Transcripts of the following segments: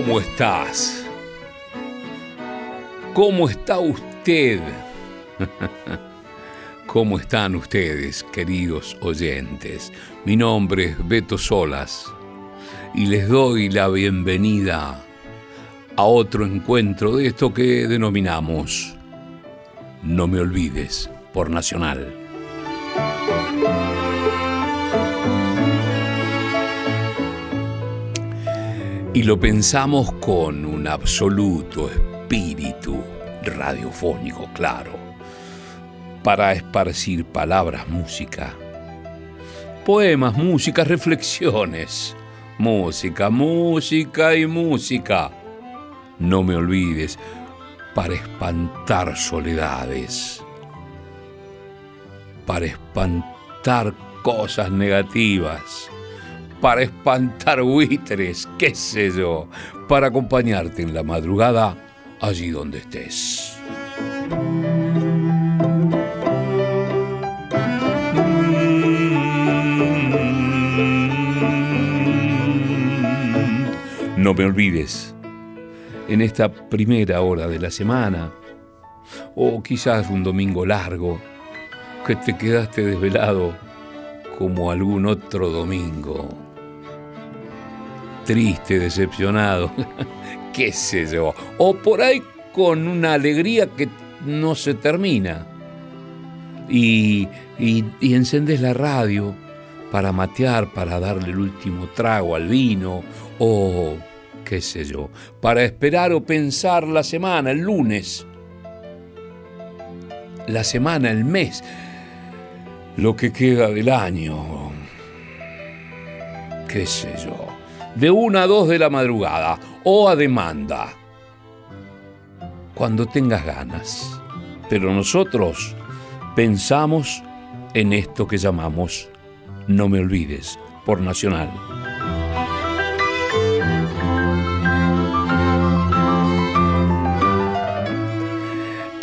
¿Cómo estás? ¿Cómo está usted? ¿Cómo están ustedes, queridos oyentes? Mi nombre es Beto Solas y les doy la bienvenida a otro encuentro de esto que denominamos No me olvides por Nacional. Y lo pensamos con un absoluto espíritu radiofónico, claro, para esparcir palabras, música, poemas, música, reflexiones, música, música y música. No me olvides, para espantar soledades, para espantar cosas negativas para espantar buitres, qué sé yo, para acompañarte en la madrugada allí donde estés. No me olvides, en esta primera hora de la semana, o quizás un domingo largo, que te quedaste desvelado como algún otro domingo triste, decepcionado, qué sé yo, o por ahí con una alegría que no se termina. Y, y, encendes la radio para matear, para darle el último trago al vino, o qué sé yo, para esperar o pensar la semana, el lunes, la semana, el mes, lo que queda del año, qué sé yo de una a dos de la madrugada o a demanda, cuando tengas ganas. Pero nosotros pensamos en esto que llamamos No me olvides por Nacional.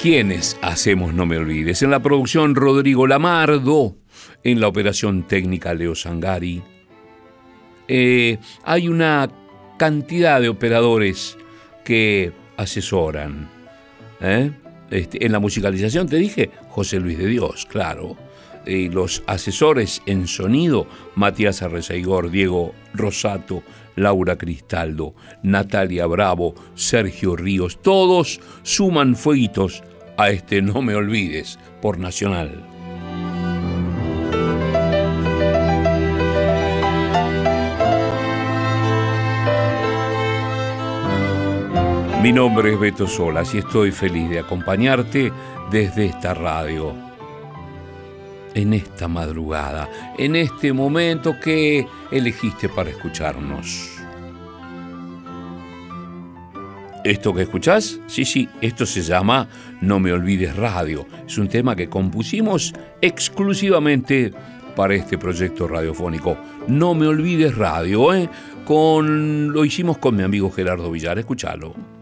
¿Quiénes hacemos No me olvides? En la producción Rodrigo Lamardo, en la operación técnica Leo Sangari, eh, hay una cantidad de operadores que asesoran. ¿eh? Este, en la musicalización te dije José Luis de Dios, claro. Y los asesores en sonido, Matías Arrezaigor, Diego Rosato, Laura Cristaldo, Natalia Bravo, Sergio Ríos, todos suman fueguitos a este No Me Olvides por Nacional. Mi nombre es Beto Solas y estoy feliz de acompañarte desde esta radio. En esta madrugada, en este momento que elegiste para escucharnos. ¿Esto que escuchás? Sí, sí, esto se llama No me olvides radio. Es un tema que compusimos exclusivamente para este proyecto radiofónico. No me olvides radio, ¿eh? Con, lo hicimos con mi amigo Gerardo Villar, escúchalo.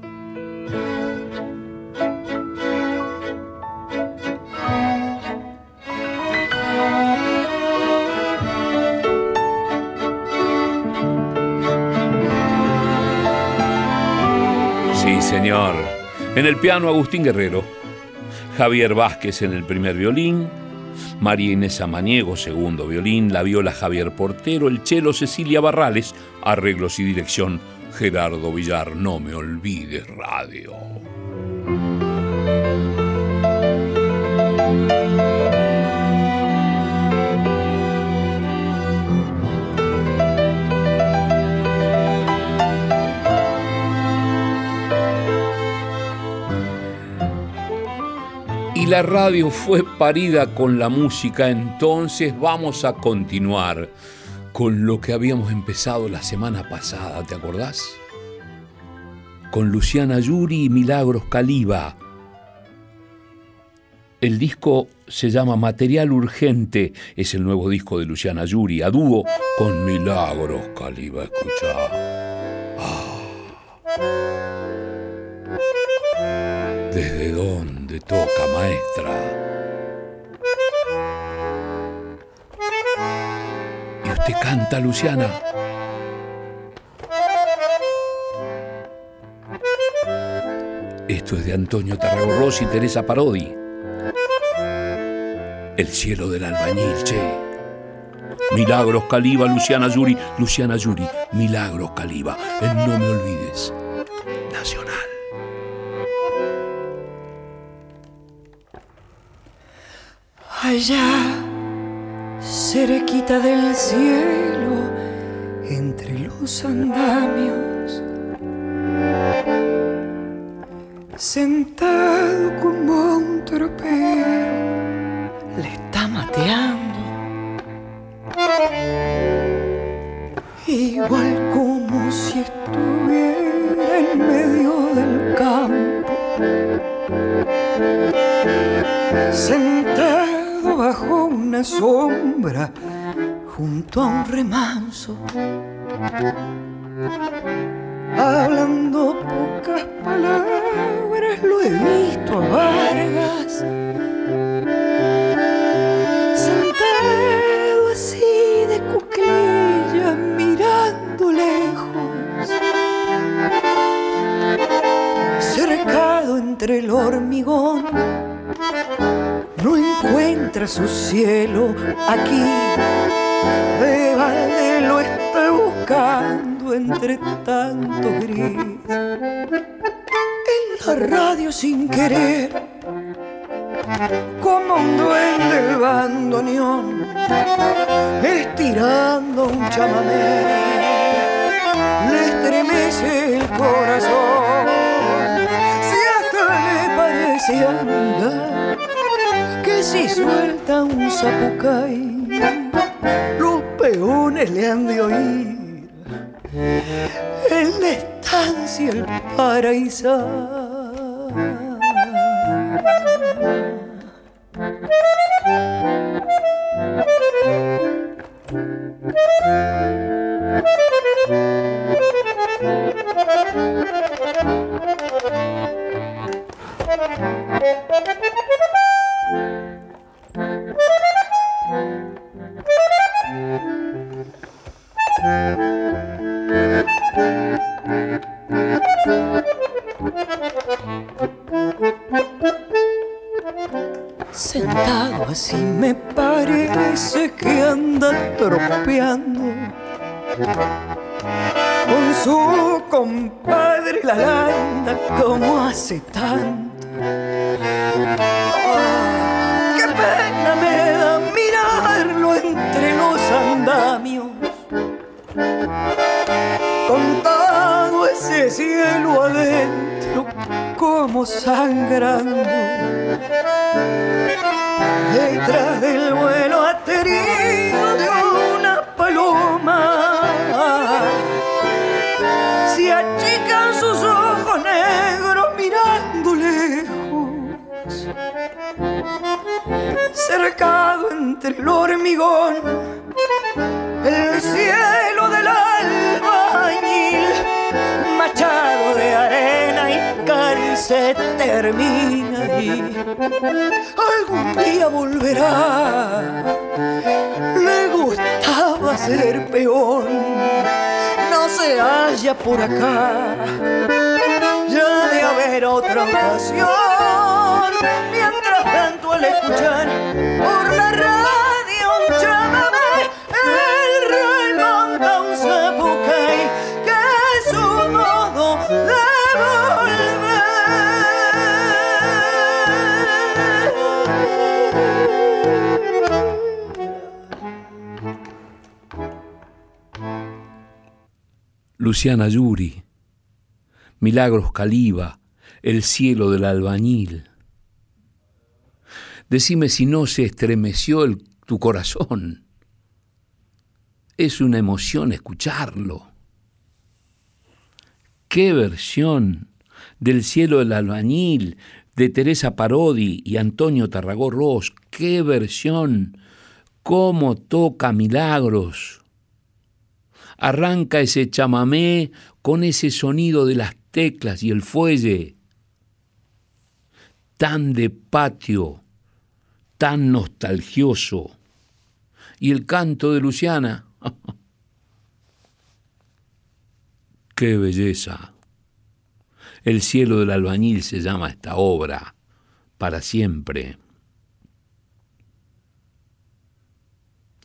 Señor. En el piano Agustín Guerrero, Javier Vázquez en el primer violín, María Inés Amaniego, segundo violín, la viola Javier Portero, el cello Cecilia Barrales, arreglos y dirección Gerardo Villar, no me olvides radio. y la radio fue parida con la música, entonces vamos a continuar con lo que habíamos empezado la semana pasada, ¿te acordás? Con Luciana Yuri y Milagros Caliba. El disco se llama Material Urgente, es el nuevo disco de Luciana Yuri, a dúo con Milagros Caliba, escucha. Ah. ¿Desde dónde toca, maestra? ¿Y usted canta, Luciana? Esto es de Antonio Tarragorros y Teresa Parodi. El cielo del albañil, che. Milagros Caliba, Luciana Yuri, Luciana Yuri, Milagros Caliba, el no me olvides, nacional. Allá, cerquita del cielo, entre los andamios, sentado como un tropero, le está mateando. Igual como si estuviera en medio del campo, sentado bajo una sombra junto a un remanso hablando pocas palabras, lo he visto a Vargas. Sentado así de cuclilla, mirando lejos. Cercado entre el hormigón, no encuentra su cielo aquí. De balde lo está buscando entre tanto gris. En la radio sin querer, como un duende del bandoneón, estirando un chamamé, le estremece el corazón. Si hasta le parece andar, si suelta un zapucay, los peones le han de oír. En la estancia el paraíso. Así me parece que anda tropeando con su compadre la landa como hace tanto. Ahí algún día volverá. Le gustaba ser peón, no se halla por acá. Ya de haber otra ocasión, mientras tanto al escuchar por la radio Luciana Yuri, Milagros Caliba, El cielo del albañil. Decime si no se estremeció tu corazón. Es una emoción escucharlo. Qué versión del cielo del albañil de Teresa Parodi y Antonio Tarragó Ross. Qué versión. Cómo toca milagros arranca ese chamamé con ese sonido de las teclas y el fuelle, tan de patio, tan nostalgioso. Y el canto de Luciana, qué belleza. El cielo del albañil se llama esta obra, para siempre.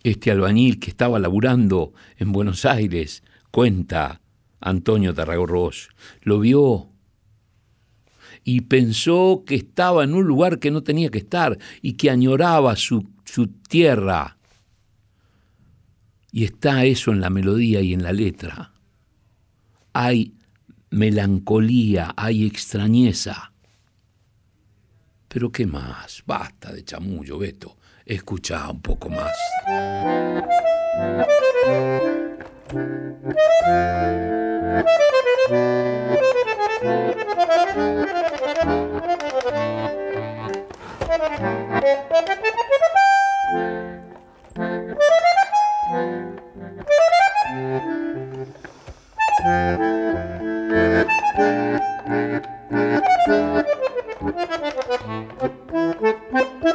Este albañil que estaba laburando en Buenos Aires, cuenta Antonio Tarragorros, lo vio y pensó que estaba en un lugar que no tenía que estar y que añoraba su, su tierra. Y está eso en la melodía y en la letra. Hay melancolía, hay extrañeza. Pero ¿qué más? Basta de chamullo, Beto. Escucha un poco más.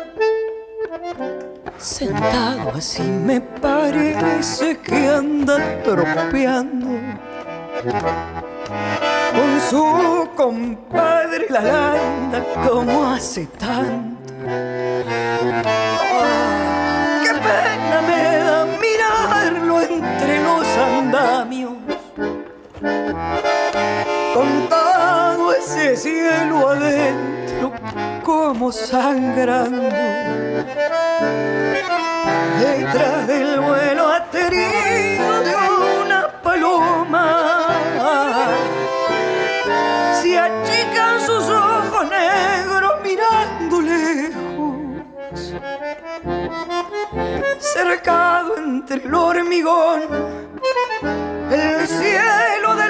Sentado así me parece que anda tropeando con su compadre la landa como hace tanto. ¡Qué pena me da mirarlo entre los andamios! Contado ese cielo adentro como sangrando detrás del vuelo aterido de una paloma. Se achican sus ojos negros mirando lejos, cercado entre el hormigón, el cielo del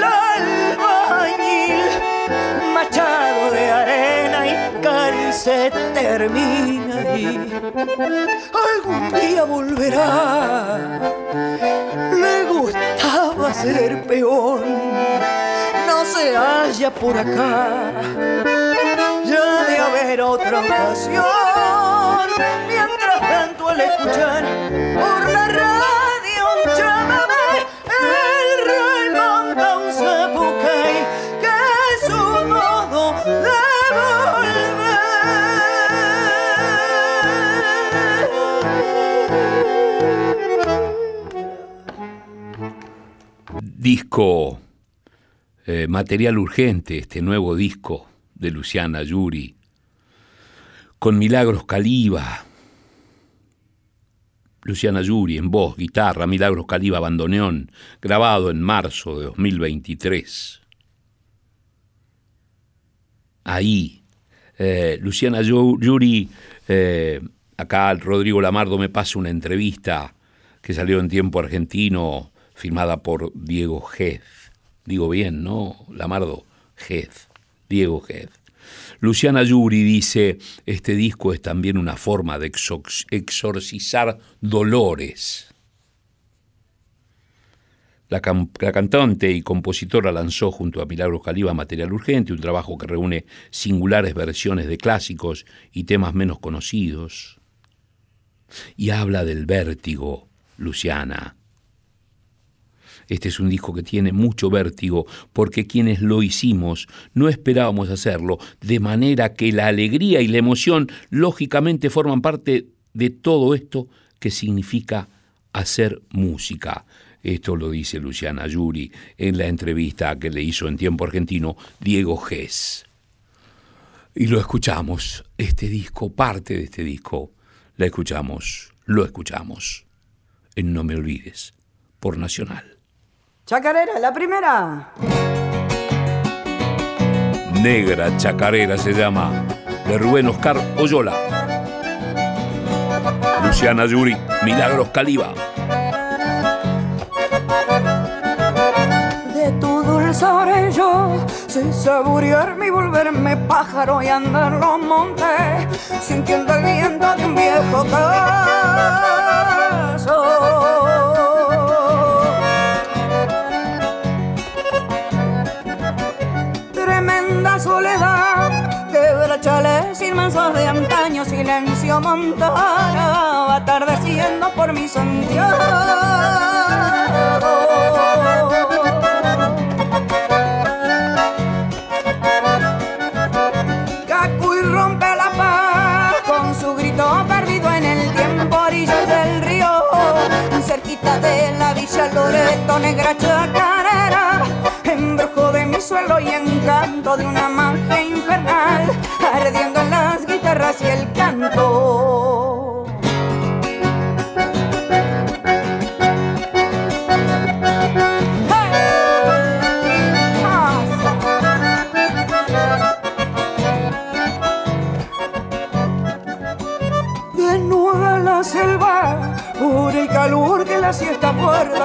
se termina y algún día volverá. Le gustaba ser peón, no se halla por acá. Ya de haber otra ocasión, mientras tanto al escuchar por la radio Eh, Material Urgente, este nuevo disco de Luciana Yuri, con Milagros Caliba. Luciana Yuri en voz, guitarra, Milagros Caliba, bandoneón, grabado en marzo de 2023. Ahí, eh, Luciana Yuri, eh, acá Rodrigo Lamardo me pasa una entrevista que salió en tiempo argentino, firmada por Diego Gez. Digo bien, ¿no? Lamardo, Gez, Diego Gez. Luciana Yuri dice, este disco es también una forma de exorcizar dolores. La, cantante y compositora lanzó junto a Milagros Caliba Material Urgente, un trabajo que reúne singulares versiones de clásicos y temas menos conocidos. Y habla del vértigo, Luciana. Este es un disco que tiene mucho vértigo porque quienes lo hicimos no esperábamos hacerlo, de manera que la alegría y la emoción lógicamente forman parte de todo esto que significa hacer música. Esto lo dice Luciana Yuri en la entrevista que le hizo en tiempo argentino Diego Gess. Y lo escuchamos, este disco, parte de este disco, la escuchamos, lo escuchamos, en No Me Olvides, por Nacional. Chacarera, la primera. Negra Chacarera se llama, de Rubén Oscar Oyola. Luciana Yuri, Milagros Caliba. De tu dulzor yo sé saborearme y volverme pájaro y andar los montes, sintiendo el viento de un viejo caso. versos de antaño, silencio montano, atardeciendo por mis sentidos. cerquita de la Villa Loreto, negra chacarera, embrujo de mi suelo y encanto de una magia infernal.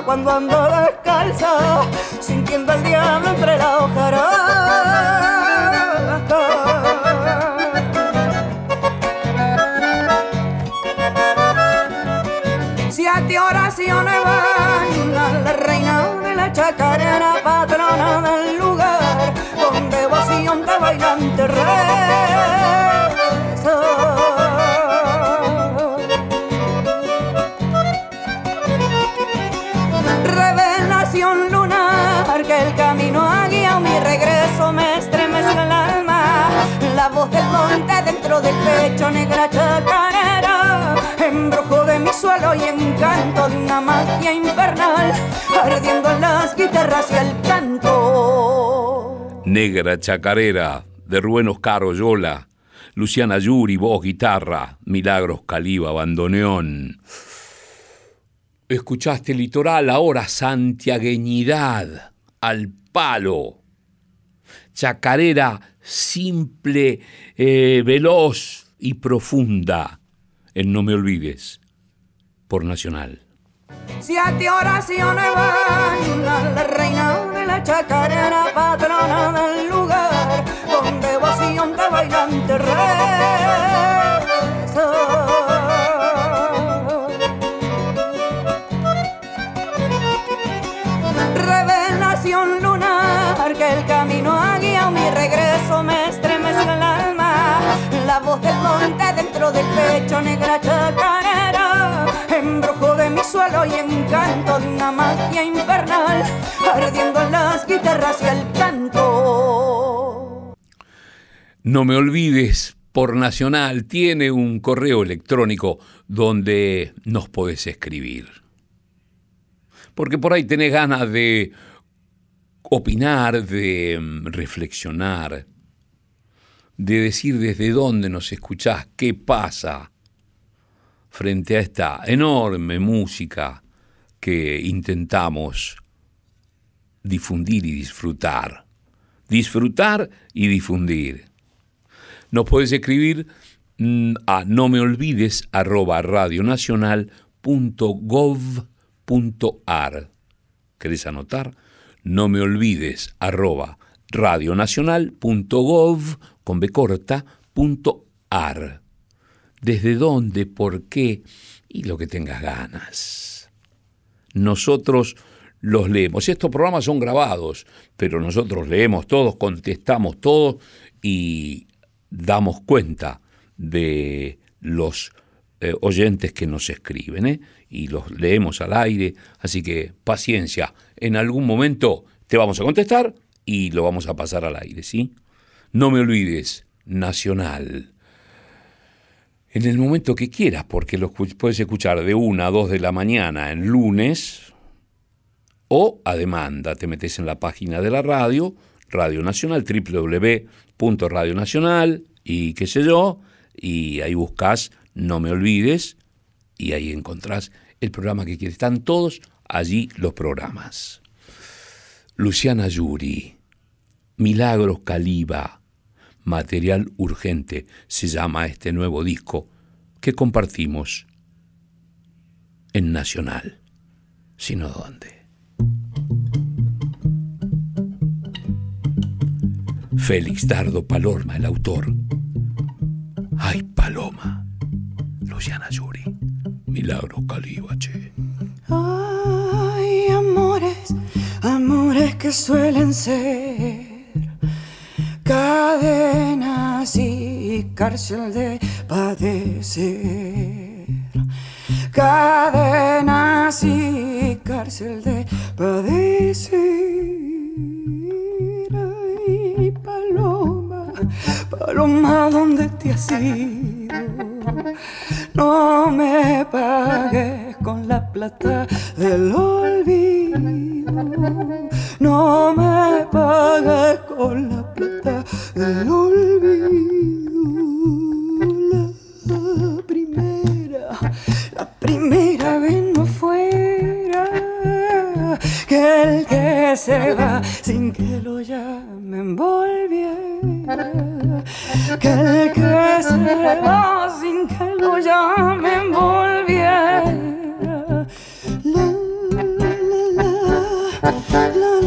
Cuando ando descalza, sintiendo el diablo entre la hojarasca. Siete oraciones van a la reina de la chacarera, patrona del lugar, con devoción de bailante reza. Del pecho negra chacarera embrujo de mi suelo y encanto de una magia infernal ardiendo en las guitarras y el canto Negra Chacarera, de Rubén Oscar Oyola, Luciana Yuri, voz, guitarra, Milagros Caliba, bandoneón. Escuchaste Litoral, ahora santiagueñidad, al palo. Chacarera simple, eh, veloz y profunda. En No Me Olvides, por Nacional. Siete oraciones van a la reina de la chacarera, patrona del lugar, con devoción de bailante reza. Revelación pecho negra chacarera embrujo de mi suelo y encanto de una magia infernal ardiendo en las guitarras y el canto No me olvides, por Nacional tiene un correo electrónico donde nos podés escribir. Porque por ahí tenés ganas de opinar, de mm, reflexionar, de decir desde dónde nos escuchás, qué pasa frente a esta enorme música que intentamos difundir y disfrutar. Disfrutar y difundir. Nos puedes escribir mm, a no me olvides arroba radionacional.gov.ar. ¿Querés anotar? No me olvides arroba radionacional.gov con B. ¿Desde dónde? ¿Por qué? Y lo que tengas ganas. Nosotros los leemos. Estos programas son grabados, pero nosotros leemos todos, contestamos todos y damos cuenta de los eh, oyentes que nos escriben ¿eh? y los leemos al aire. Así que paciencia, en algún momento te vamos a contestar y lo vamos a pasar al aire, ¿sí? No me olvides, Nacional. En el momento que quieras, porque los puedes escuchar de 1 a 2 de la mañana en lunes o a demanda. Te metes en la página de la radio, Radio Nacional, www.radionacional y qué sé yo, y ahí buscas No me olvides y ahí encontrás el programa que quieres. Están todos allí los programas. Luciana Yuri, Milagros Caliba, Material Urgente se llama este nuevo disco que compartimos en Nacional, sino dónde. Félix Dardo Palorma, el autor. Ay, Paloma. Luciana Yuri. Milagros Calibache. Ay, amores, amores que suelen ser cadenas y cárcel de padecer. Cadenas y cárcel de padecer. Ay, paloma, paloma, ¿dónde te has ido? No me pagues con la plata del olvido. No me paga con la plata del olvido. La primera, la primera vez no fuera que el que se va sin que lo llamen volviera. Que el que se va sin que lo llamen volviera. ¡Ay,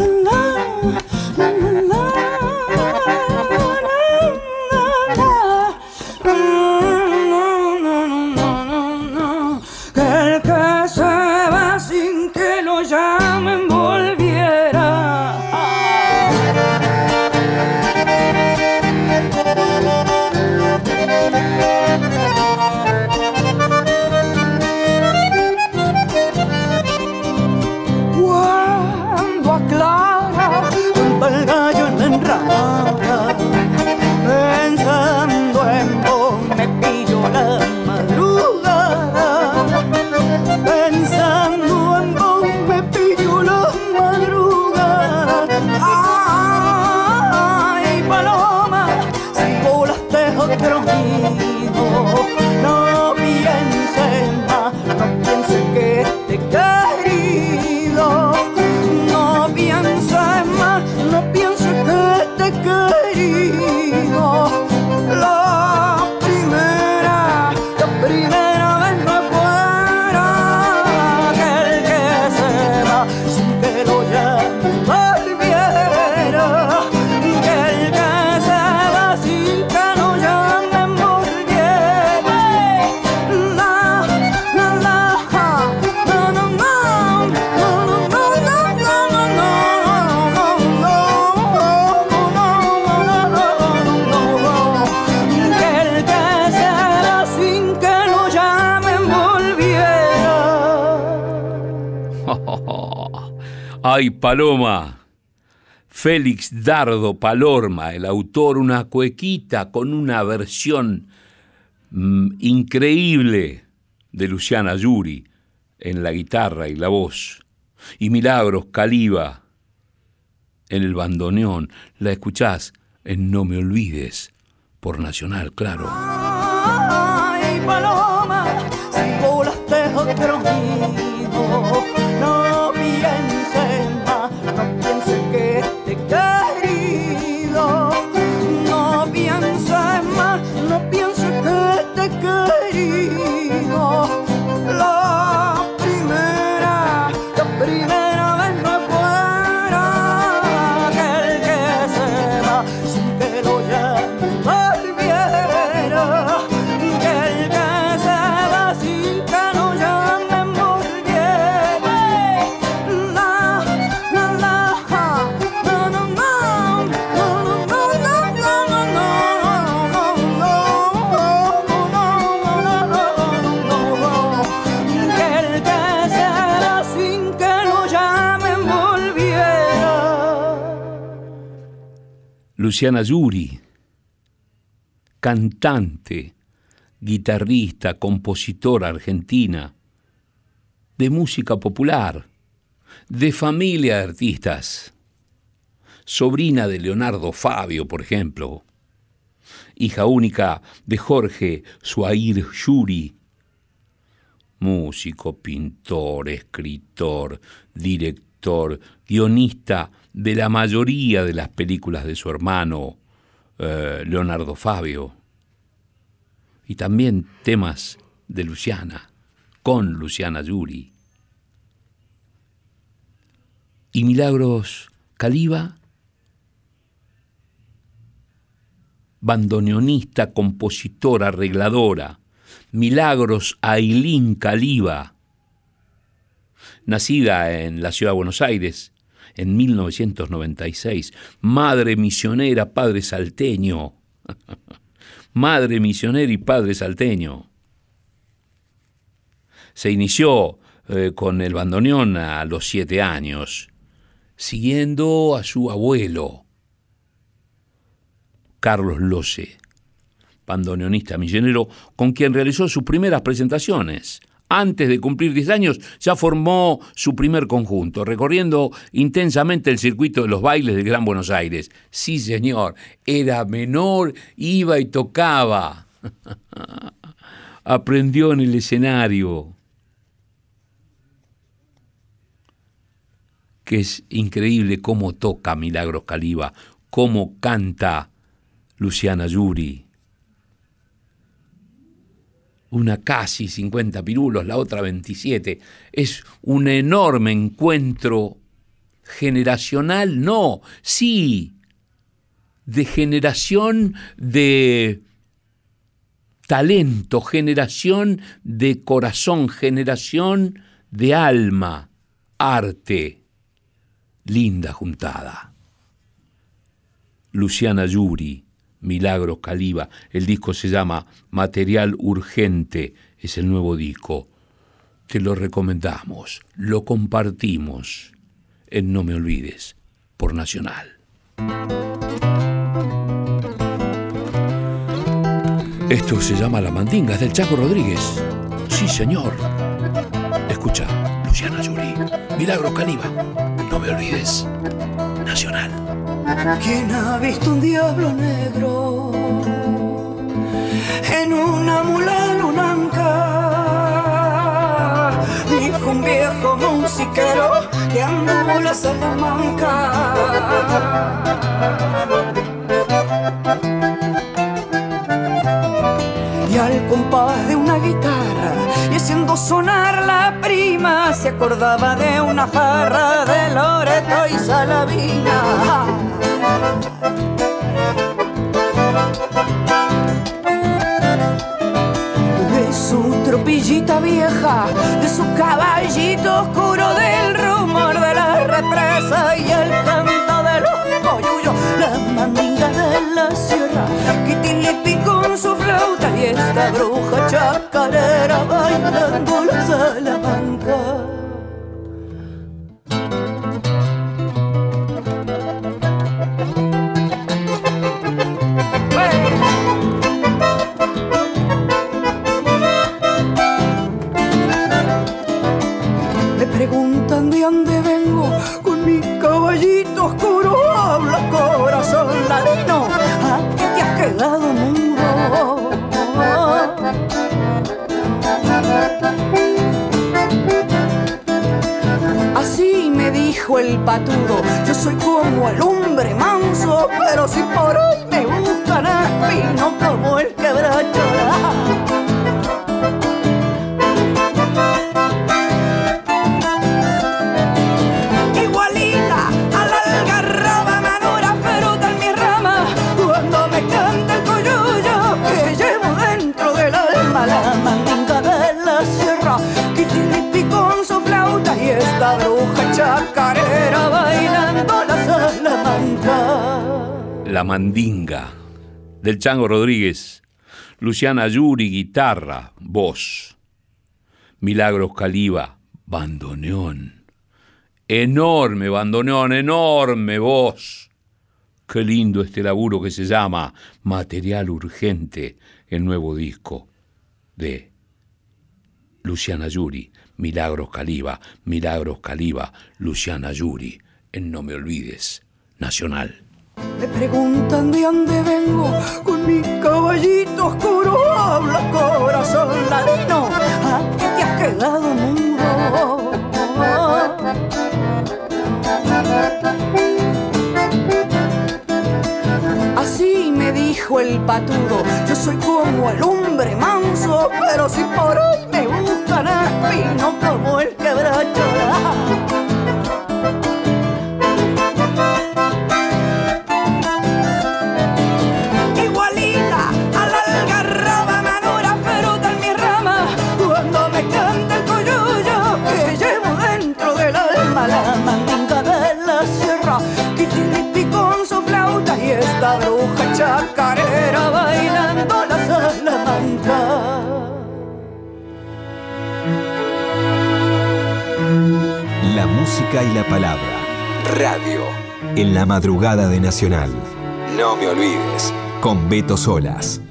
Paloma! Félix Dardo Palorma, el autor, una cuequita con una versión mm, increíble de Luciana Yuri en la guitarra y la voz. Y Milagros Caliba en el bandoneón. La escuchás en No Me Olvides, por Nacional, claro. Ay, Paloma, Yuri, cantante, guitarrista, compositora argentina, de música popular, de familia de artistas, sobrina de Leonardo Fabio, por ejemplo, hija única de Jorge Suair Yuri, músico, pintor, escritor, director, guionista de la mayoría de las películas de su hermano eh, Leonardo Fabio. Y también temas de Luciana, con Luciana Yuri. Y Milagros Caliba, bandoneonista, compositora, arregladora. Milagros Ailín Caliba, nacida en la ciudad de Buenos Aires en 1996. Madre misionera, padre salteño. Madre misionera y padre salteño. Se inició eh, con el bandoneón a los siete años, siguiendo a su abuelo, Carlos Loce, bandoneonista misionero, con quien realizó sus primeras presentaciones antes de cumplir 10 años, ya formó su primer conjunto, recorriendo intensamente el circuito de los bailes del Gran Buenos Aires. Sí, señor, era menor, iba y tocaba. Aprendió en el escenario. Que es increíble cómo toca Milagros Caliba, cómo canta Luciana Yuri una casi 50 pirulos, la otra 27. Es un enorme encuentro generacional, no, sí, de generación de talento, generación de corazón, generación de alma, arte, linda juntada. Luciana Yuri, Milagros Caliba. El disco se llama Material Urgente, es el nuevo disco. Te lo recomendamos, lo compartimos en No Me Olvides, por Nacional. Esto se llama La Mandinga, es del Chaco Rodríguez. Sí, señor. Escucha, Luciana Yuri, Milagros Caliba. No me olvides, Nacional. ¿Quién ha visto un diablo negro en una mula lunanca? Dijo un viejo musiquero que anduvo la Salamanca. Y al compás de una guitarra y haciendo sonar la prima se acordaba de una farra de Loreto y Salavina de su tropillita vieja, de su caballito oscuro, del rumor de la represa y el canto de los coyullos, la mandinga de la sierra, Kitilipi con su flauta y esta bruja chacarera bailando la salamanca. La Mandinga, del Chango Rodríguez, Luciana Yuri, guitarra, voz, Milagros Caliba, bandoneón, enorme bandoneón, enorme voz. Qué lindo este laburo que se llama Material Urgente, el nuevo disco de Luciana Yuri, Milagros Caliba, Milagros Caliba, Luciana Yuri, en No Me Olvides, Nacional. Me preguntan de dónde vengo con mi caballito oscuro. Habla corazón ladino, ¿a qué te has quedado mudo? Así me dijo el patudo, yo soy como el hombre manso, pero si por hoy me buscan espino como el quebracho. y la palabra. Radio. En la madrugada de Nacional. No me olvides. Con Beto Solas.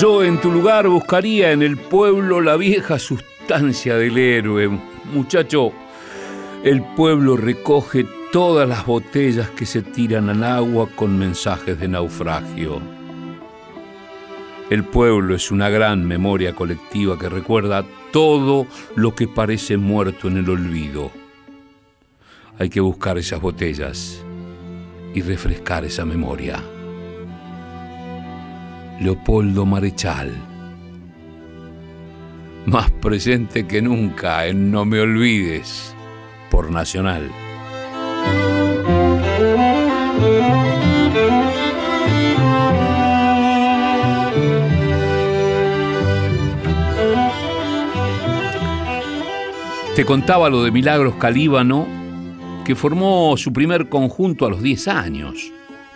Yo en tu lugar buscaría en el pueblo la vieja sustancia del héroe. Muchacho, el pueblo recoge todas las botellas que se tiran al agua con mensajes de naufragio. El pueblo es una gran memoria colectiva que recuerda todo lo que parece muerto en el olvido. Hay que buscar esas botellas y refrescar esa memoria. Leopoldo Marechal, más presente que nunca en No me olvides por Nacional. Te contaba lo de Milagros Calíbano, que formó su primer conjunto a los 10 años.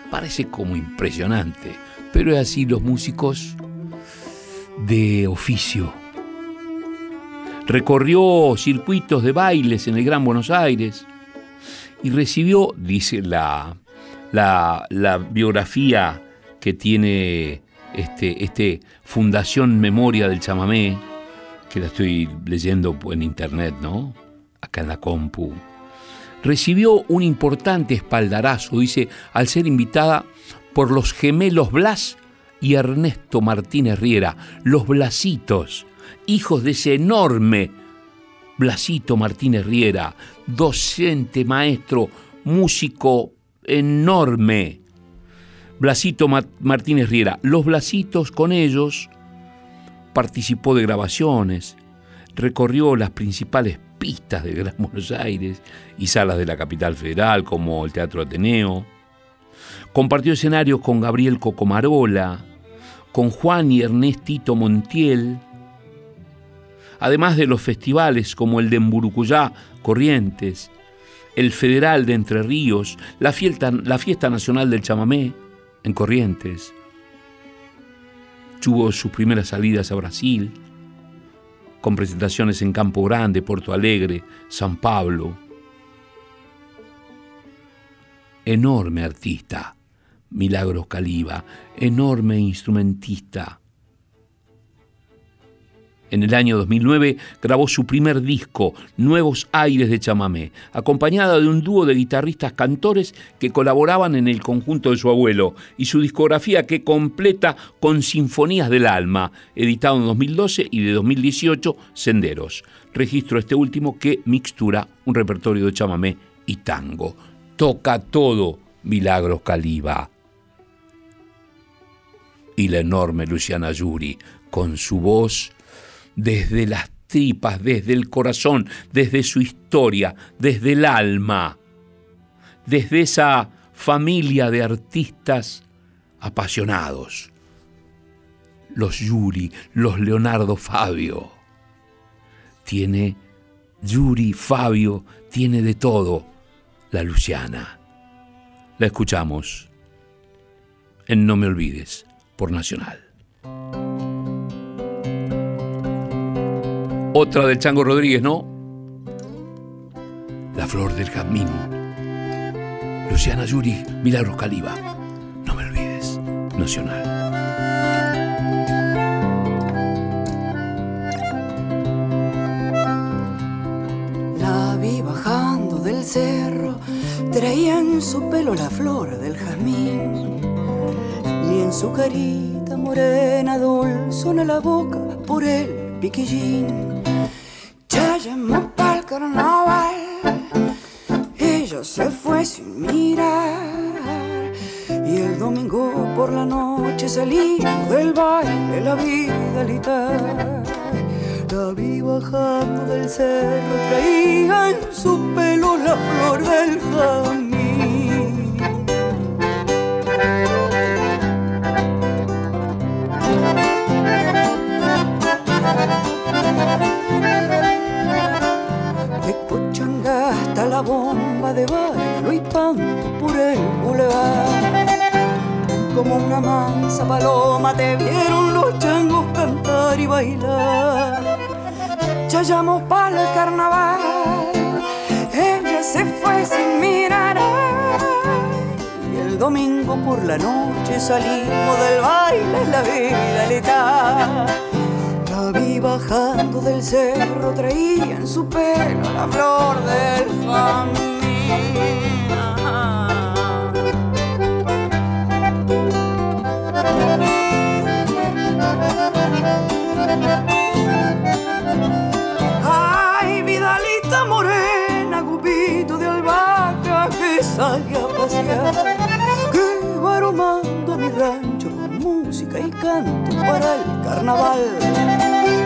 Parece como impresionante, pero es así los músicos de oficio. Recorrió circuitos de bailes en el Gran Buenos Aires y recibió, dice la, la, biografía que tiene este, este Fundación Memoria del Chamamé, que la estoy leyendo en internet, ¿no? Acá en la compu. Recibió un importante espaldarazo, dice, al ser invitada por los gemelos Blas y Ernesto Martínez Riera, los Blasitos, hijos de ese enorme Blasito Martínez Riera, docente, maestro, músico enorme. Blasito Martínez Riera, los Blasitos con ellos participó de grabaciones, recorrió las principales pistas de Gran Buenos Aires y salas de la capital federal como el Teatro Ateneo. Compartió escenarios con Gabriel Cocomarola, con Juan y Ernestito Montiel, además de los festivales como el de Emburucuyá, Corrientes, el Federal de Entre Ríos, la fiesta, la fiesta Nacional del Chamamé, en Corrientes, Tuvo sus primeras salidas a Brasil, con presentaciones en Campo Grande, Porto Alegre, San Pablo. Enorme artista, Milagros Caliba, enorme instrumentista. En el año 2009 grabó su primer disco, Nuevos Aires de Chamamé, acompañada de un dúo de guitarristas cantores que colaboraban en el conjunto de su abuelo, y su discografía que completa con Sinfonías del Alma, editado en 2012 y de 2018, Senderos. Registro este último que mixtura un repertorio de chamamé y tango. Toca todo Milagros Caliba. Y la enorme Luciana Yuri, con su voz desde las tripas, desde el corazón, desde su historia, desde el alma, desde esa familia de artistas apasionados. Los Yuri, los Leonardo Fabio. Tiene Yuri, Fabio, tiene de todo la Luciana. La escuchamos en No Me Olvides por Nacional. Otra del Chango Rodríguez, ¿no? La flor del jazmín. Luciana Yuri, Milagros Caliba. No me olvides. Nacional. La vi bajando del cerro, traía en su pelo la flor del jazmín y en su carita morena dulzona la boca por el piquillín salí del baile, la vida litar. La vi bajando del cerro, traía en su pelo la flor del jamín. la bomba de baile y panto por el bulevar. Como una mansa paloma te vieron los changos cantar y bailar. Ya llamó para el carnaval, ella se fue sin mirar. Y el domingo por la noche salimos del baile, la vida letal. vi bajando del cerro, traía en su pelo la flor del jazmín. Morena, cupito de albahaca que sale a pasear, que va aromando a mi rancho con música y canto para el carnaval.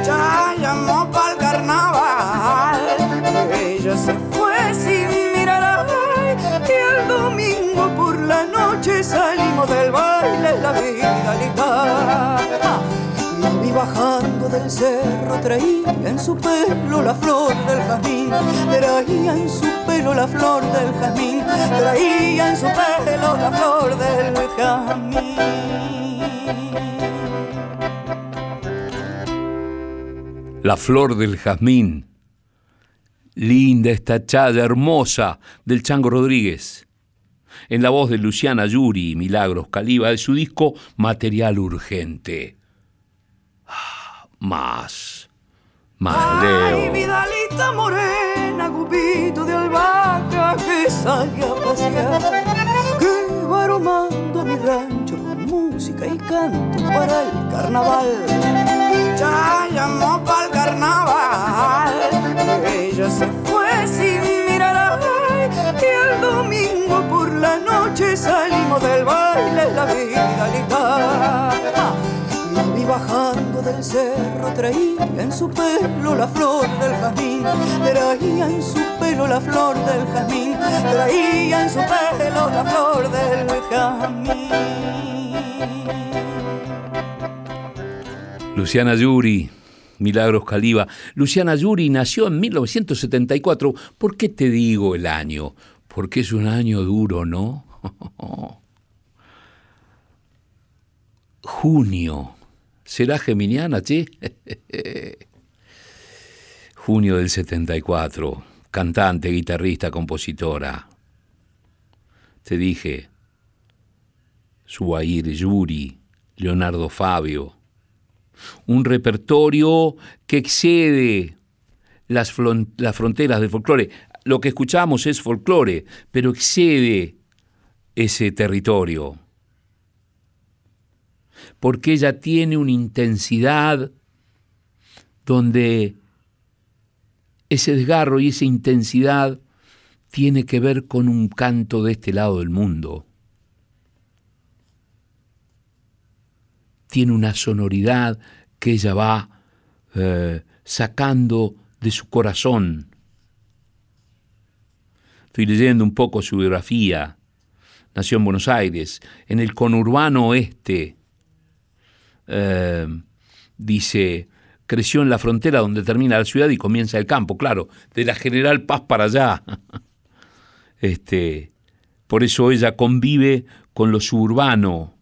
Ya llamó para el carnaval, ella se fue sin mirar ay, y el domingo por la noche salimos del baile la Vidalita. Bajando del cerro, traía en su pelo la flor del jazmín, traía en su pelo la flor del jazmín, traía en su pelo la flor del jazmín. La flor del jazmín. Linda esta chaya hermosa del Chango Rodríguez. En la voz de Luciana Yuri y Milagros Caliba de su disco Material Urgente. Ah, Más. Más Ay. Vidalita morena, cupito de albahaca que sale a pasear, que va aromando a mi rancho con música y canto para el carnaval. Ya llamó para el carnaval, ella se fue sin mirar ay, y el domingo por la noche salimos del baile la Vidalita. La vi bajando del cerro, traía en su pelo la flor del jazmín, traía en su pelo la flor del jazmín, traía en su pelo la flor del jazmín. Luciana Yuri, Milagros Caliba. Luciana Yuri nació en 1974. ¿Por qué te digo el año? Porque es un año duro, ¿no? Junio. ¿Será geminiana, che? Junio del 74. Cantante, guitarrista, compositora. Te dije, Suair Yuri, Leonardo Fabio. Un repertorio que excede las, las fronteras del folclore. Lo que escuchamos es folclore, pero excede ese territorio. Porque ella tiene una intensidad donde ese desgarro y esa intensidad tiene que ver con un canto de este lado del mundo. Tiene una sonoridad que ella va eh, sacando de su corazón. Estoy leyendo un poco su biografía. Nació en Buenos Aires, en el conurbano oeste. Eh, dice, creció en la frontera donde termina la ciudad y comienza el campo, claro, de la General Paz para allá. Este, por eso ella convive con lo suburbano,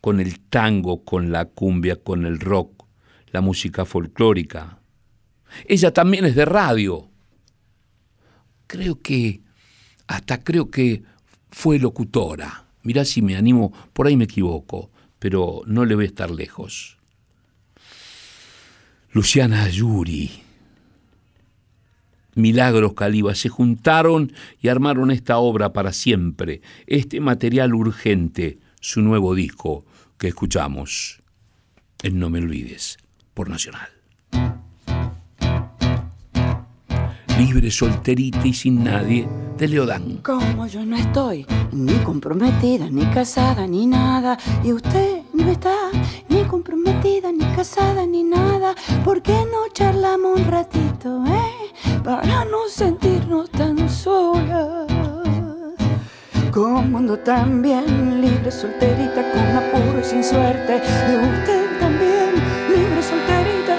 con el tango, con la cumbia, con el rock, la música folclórica. Ella también es de radio. Creo que, hasta creo que fue locutora. Mirá si me animo, por ahí me equivoco, pero no le voy a estar lejos. Luciana Ayuri, Milagros Caliba se juntaron y armaron esta obra para siempre, este material urgente, su nuevo disco que escuchamos en No Me Olvides, por Nacional. Libre, solterita y sin nadie, de Leodán. Como yo no estoy ni comprometida, ni casada, ni nada, y usted no está ni comprometida, ni casada, ni nada, ¿por qué no charlamos un ratito, eh? Para no sentirnos tan solas. Como ando tan bien, libre, solterita, con apuro y sin suerte, y usted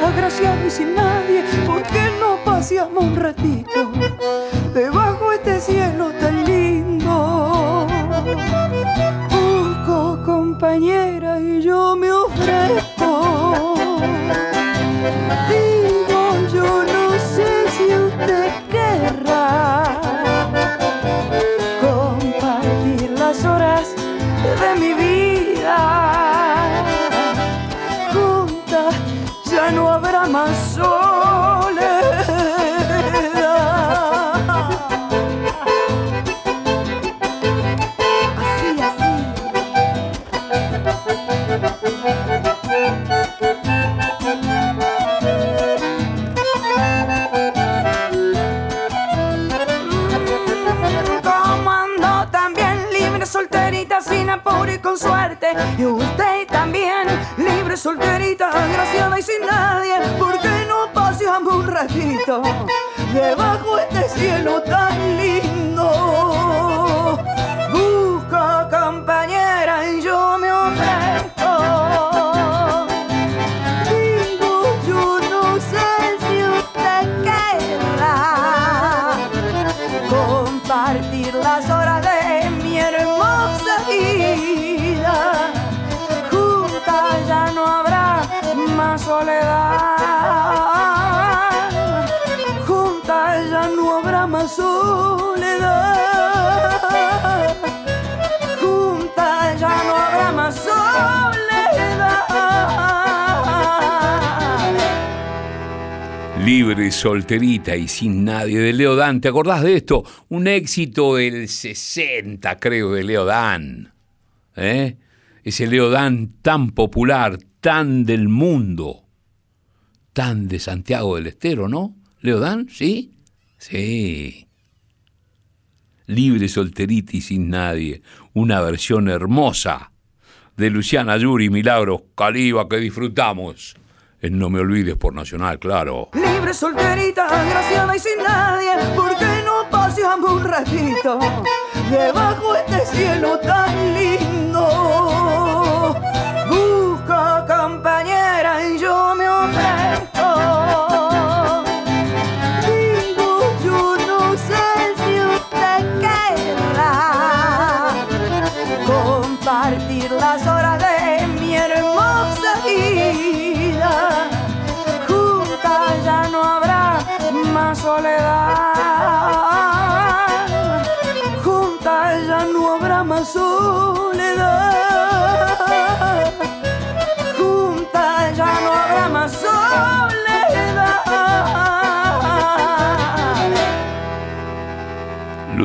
agraciada y sin nadie, ¿por qué no paseamos un ratito debajo de este cielo tan lindo? Libre, solterita y sin nadie de Leo Dan. ¿Te acordás de esto? Un éxito del 60, creo, de Leo Dan. ¿Eh? Ese Leo Dan tan popular, tan del mundo tan de Santiago del Estero, ¿no? ¿Leodán? ¿Sí? Sí. Libre, solterita y sin nadie. Una versión hermosa de Luciana Yuri Milagros Caliba que disfrutamos. En No Me Olvides por Nacional, claro. Libre, solterita, agraciada y sin nadie, ¿por qué no paseamos un ratito debajo de este cielo tan lindo?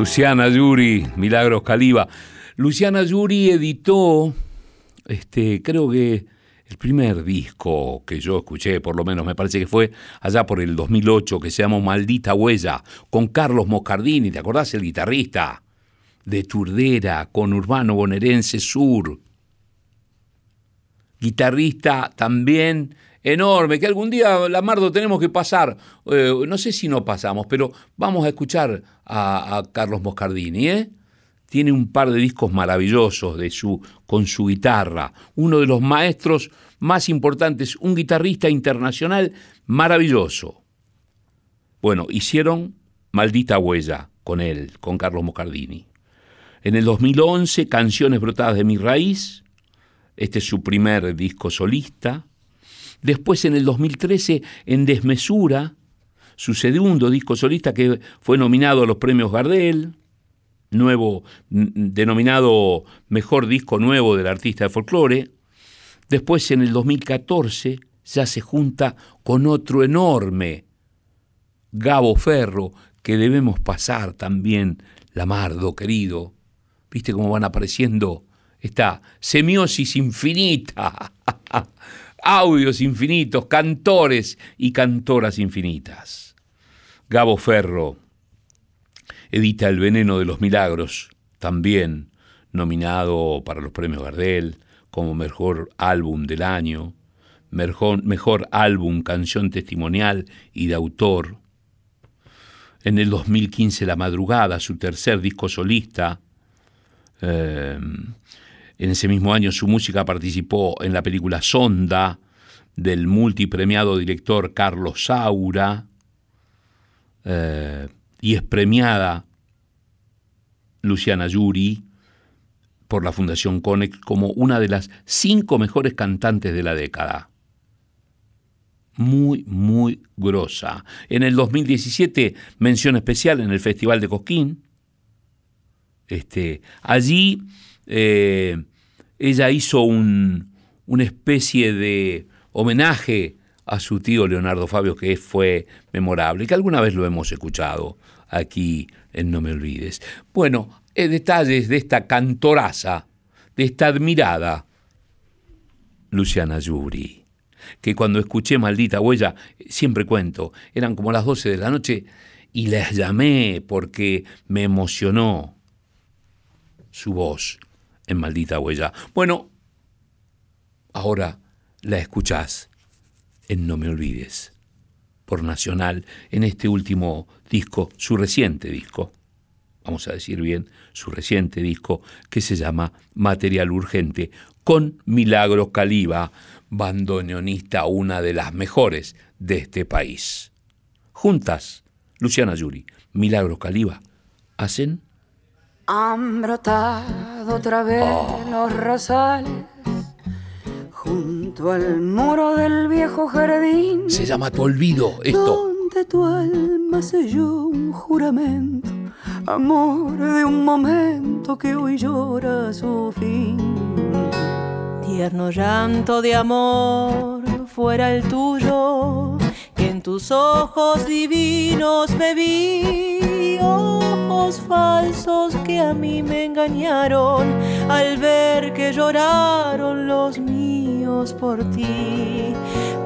Luciana Yuri, Milagros Caliba. Luciana Yuri editó, este, creo que el primer disco que yo escuché, por lo menos me parece que fue allá por el 2008, que se llamó Maldita Huella, con Carlos Moscardini, ¿te acordás? El guitarrista de Turdera, con Urbano Bonaerense Sur. Guitarrista también enorme, que algún día, Lamardo, tenemos que pasar. Eh, no sé si no pasamos, pero vamos a escuchar a, a Carlos Moscardini, ¿eh? tiene un par de discos maravillosos de su, con su guitarra, uno de los maestros más importantes, un guitarrista internacional maravilloso. Bueno, hicieron Maldita Huella con él, con Carlos Moscardini. En el 2011, Canciones Brotadas de mi Raíz, este es su primer disco solista. Después, en el 2013, En Desmesura, su segundo disco solista que fue nominado a los premios Gardel nuevo, denominado Mejor Disco Nuevo del Artista de Folclore. Después, en el 2014, ya se junta con otro enorme, Gabo Ferro, que debemos pasar también, Lamardo, querido. ¿Viste cómo van apareciendo esta semiosis infinita? Audios infinitos, cantores y cantoras infinitas. Gabo Ferro, edita El Veneno de los Milagros, también nominado para los premios Gardel como mejor álbum del año, mejor, álbum, canción testimonial y de autor. En el 2015 La Madrugada, su tercer disco solista. Eh, en ese mismo año su música participó en la película Sonda del multipremiado director Carlos Saura. Eh, y es premiada Luciana Yuri por la Fundación Conex como una de las cinco mejores cantantes de la década. Muy, muy grosa. En el 2017, mención especial en el Festival de Cosquín. Este, allí eh, ella hizo un, una especie de homenaje a su tío Leonardo Fabio, que fue memorable que alguna vez lo hemos escuchado aquí en No Me Olvides. Bueno, eh, detalles de esta cantoraza, de esta admirada Luciana Yuri, que cuando escuché Maldita Huella, siempre cuento, eran como las 12 de la noche y les llamé porque me emocionó su voz en Maldita Huella. Bueno, ahora la escuchás en No Me Olvides, por Nacional, en este último disco, su reciente disco, vamos a decir bien, su reciente disco, que se llama Material Urgente, con Milagros Caliba, bandoneonista, una de las mejores de este país. Juntas, Luciana Yuri, Milagros Caliba, hacen... Han brotado otra vez Oh. los rosales junto al muro del viejo jardín. Se llama Tu Olvido esto. Donde tu alma selló un juramento, amor de un momento que hoy llora su fin. Tierno llanto de amor fuera el tuyo, que en tus ojos divinos me vi, falsos que a mí me engañaron al ver que lloraron los míos por ti.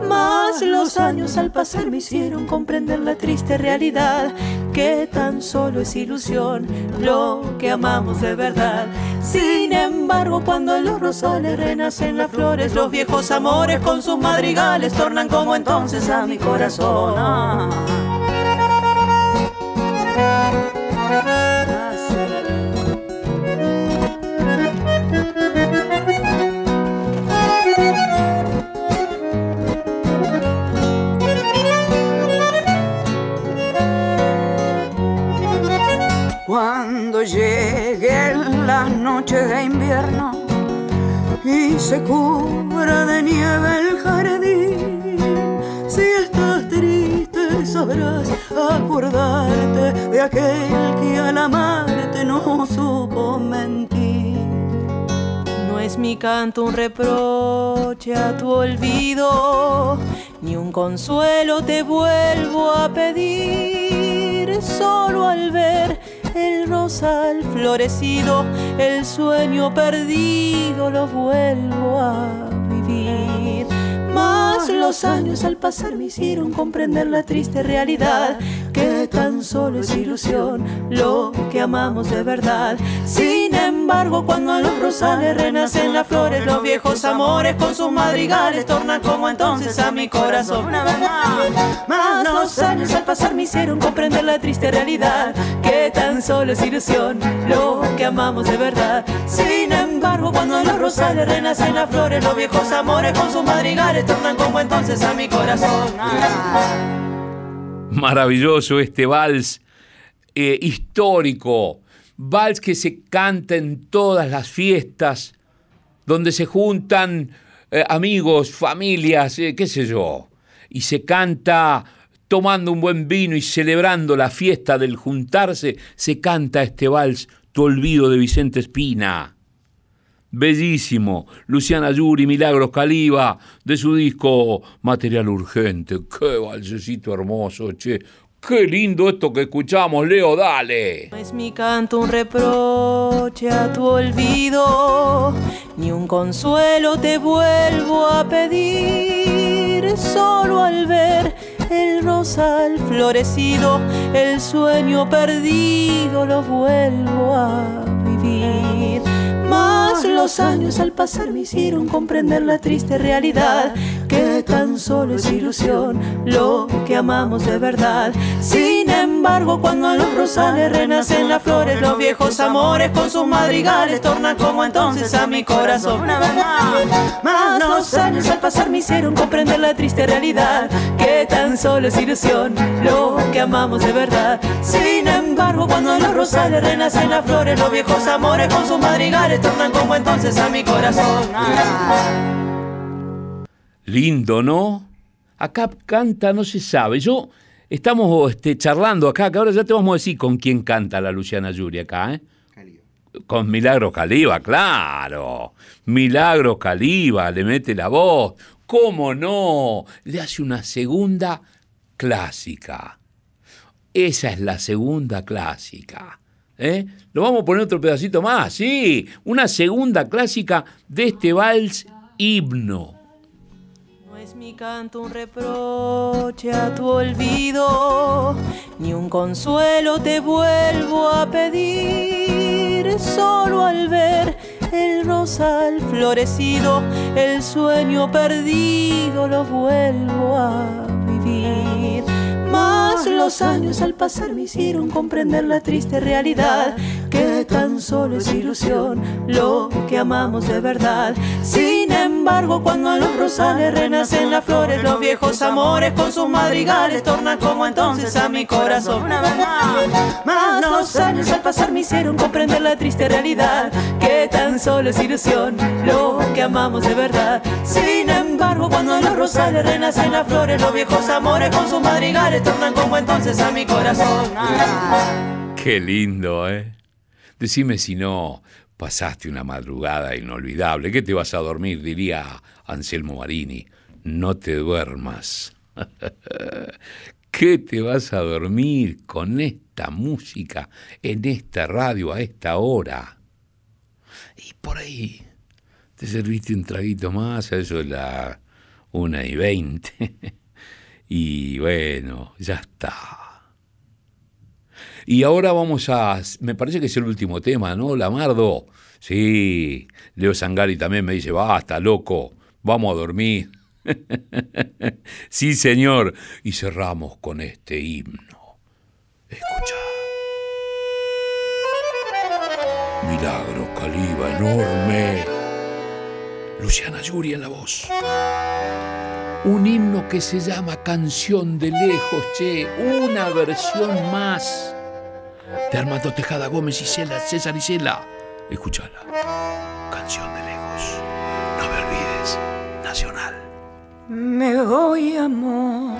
Mas los años al pasar me hicieron comprender la triste realidad que tan solo es ilusión lo que amamos de verdad. Sin embargo, cuando en los rosales renacen las flores, los viejos amores con sus madrigales tornan como entonces a mi corazón. Ah. Cuando llegue la noche de invierno y se cubra de nieve el jardín, sabrás acordarte de aquel que al amarte no supo mentir. No es mi canto un reproche a tu olvido, ni un consuelo te vuelvo a pedir, solo al ver el rosal florecido, el sueño perdido lo vuelvo a. Los años al pasar me hicieron comprender la triste realidad que tan solo es ilusión lo que amamos de verdad. Sin embargo, cuando en los rosales renacen las flores, los viejos amores con sus madrigales tornan como entonces a mi corazón. Una vez más. Mas los años al pasar me hicieron comprender la triste realidad que tan solo es ilusión lo que amamos de verdad. Sin embargo, cuando en los rosales renacen las flores, los viejos amores con sus madrigales tornan como entonces a mi corazón. Maravilloso este vals eh, histórico, vals que se canta en todas las fiestas, donde se juntan eh, amigos, familias, eh, qué sé yo, y se canta tomando un buen vino y celebrando la fiesta del juntarse, se canta este vals, Tu olvido de Vicente Espina. Bellísimo, Luciana Yuri, Milagros Caliba, de su disco Material Urgente. Qué valsecito hermoso, che. Qué lindo esto que escuchamos, Leo, dale. No es mi canto un reproche a tu olvido, ni un consuelo te vuelvo a pedir, solo al ver el rosal florecido, el sueño perdido lo vuelvo a vivir. Mas los años al pasar me hicieron comprender la triste realidad que tan solo es ilusión lo que amamos de verdad. Sin embargo, cuando en los rosales renacen las flores, los viejos amores con sus madrigales tornan como entonces a mi corazón. Una vez más. Mas los años al pasar me hicieron comprender la triste realidad que tan solo es ilusión lo que amamos de verdad. Sin embargo, cuando en los rosales renacen las flores, los viejos amores con sus madrigales tornan como entonces a mi corazón. Lindo, ¿no? Acá canta, no se sabe. Yo estamos este, charlando acá, que ahora ya te vamos a decir con quién canta la Luciana Yuri acá, ¿eh? Con Milagros Caliba, claro. Milagros Caliba, le mete la voz. ¿Cómo no? Le hace una segunda clásica. Esa es la segunda clásica. ¿Eh? Lo vamos a poner otro pedacito más, sí. Una segunda clásica de este vals himno. No es mi canto un reproche a tu olvido, ni un consuelo te vuelvo a pedir, solo al ver el rosal florecido, el sueño perdido lo vuelvo a vivir. Los años al pasar me hicieron comprender la triste realidad que tan solo es ilusión lo que amamos de verdad. Sin embargo, cuando en los rosales renacen las flores, los viejos amores con sus madrigales tornan como entonces a mi corazón. Una vez más, más los años al pasar me hicieron comprender la triste realidad que tan solo es ilusión lo que amamos de verdad. Sin embargo, cuando en los rosales renacen las flores, los viejos amores con sus madrigales tornan como entonces a mi corazón. Qué lindo, ¿eh? Decime si no pasaste una madrugada inolvidable. ¿Qué te vas a dormir? Diría Anselmo Marini. No te duermas. ¿Qué te vas a dormir con esta música en esta radio a esta hora? Y por ahí te serviste un traguito más, eso es la una y veinte. y bueno, ya está. Y ahora vamos a, me parece que es el último tema, ¿no? Lamardo. Sí, Leo Sangari también me dice, basta, loco, vamos a dormir. sí, señor. Y cerramos con este himno. Escucha. Milagro, caliba enorme. Luciana Yuri en la voz. Un himno que se llama Canción de Lejos, che, una versión más de Armando Tejada Gómez y Cela, César y Cela. Escúchala. Canción de lejos. No me olvides. Nacional. Me voy, amor.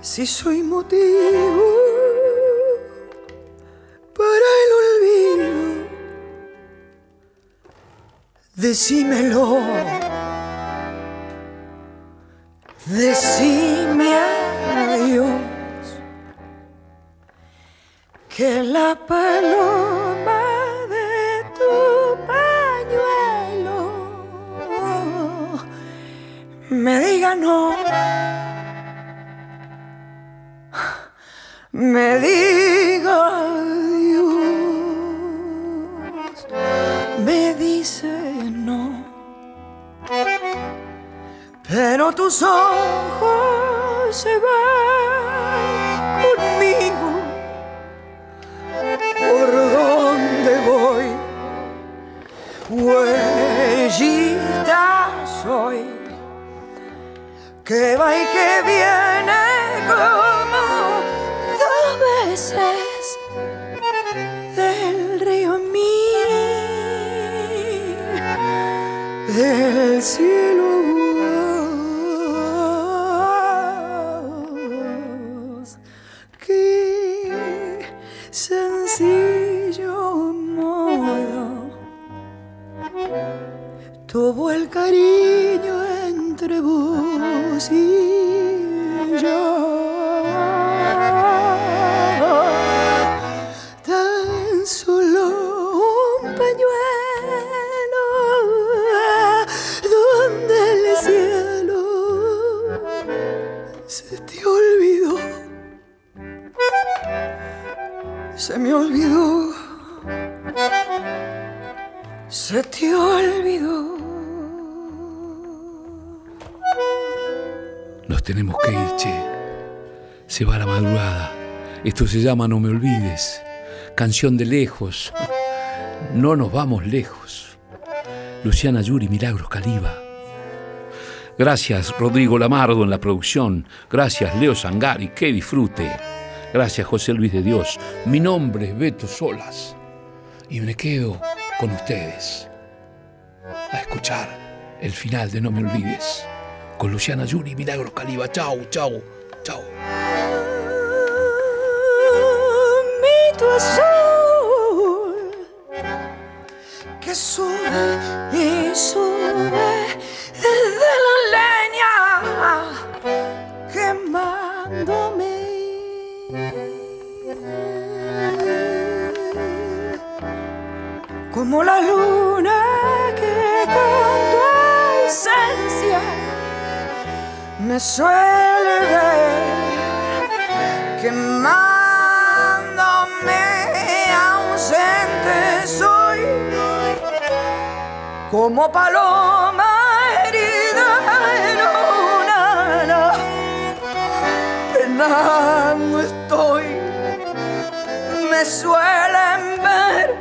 Si soy motivo para el olvido, decímelo. Decime adiós que la paloma de tu pañuelo me diga no, me diga Dios, me dice no, pero tus ojos se van Huellita soy, que va y que viene como dos veces del río mío, del cielo. Cariño entre vos y tenemos que ir, che. Se va la madrugada. Esto se llama No me olvides. Canción de lejos. No nos vamos lejos. Luciana Yuri, Milagros Caliba. Gracias Rodrigo Lamardo en la producción. Gracias Leo Sangari, que disfrute. Gracias José Luis de Dios. Mi nombre es Beto Solas. Y me quedo con ustedes a escuchar el final de No me olvides. Con Luciana Yuri, Milagros Caliba. Chau, chau, chau. Tu azul que sube y sube desde la leña quemándome. Como la luna me suele ver quemándome ausente soy como paloma herida en una ala. Penando estoy me suelen ver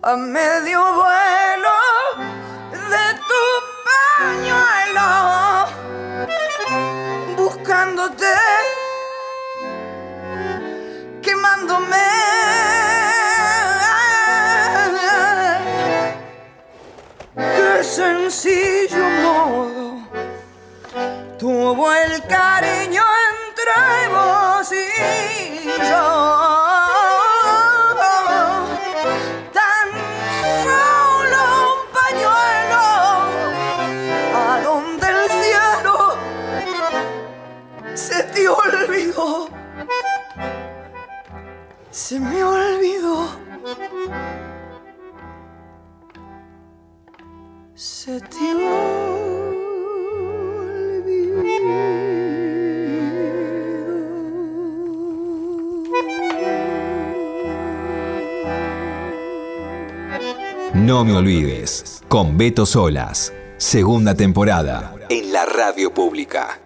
a medio vuelo sencillo modo tuvo el cariño entre vos y yo te No me olvides, con Beto Solas, segunda temporada, en la radio pública.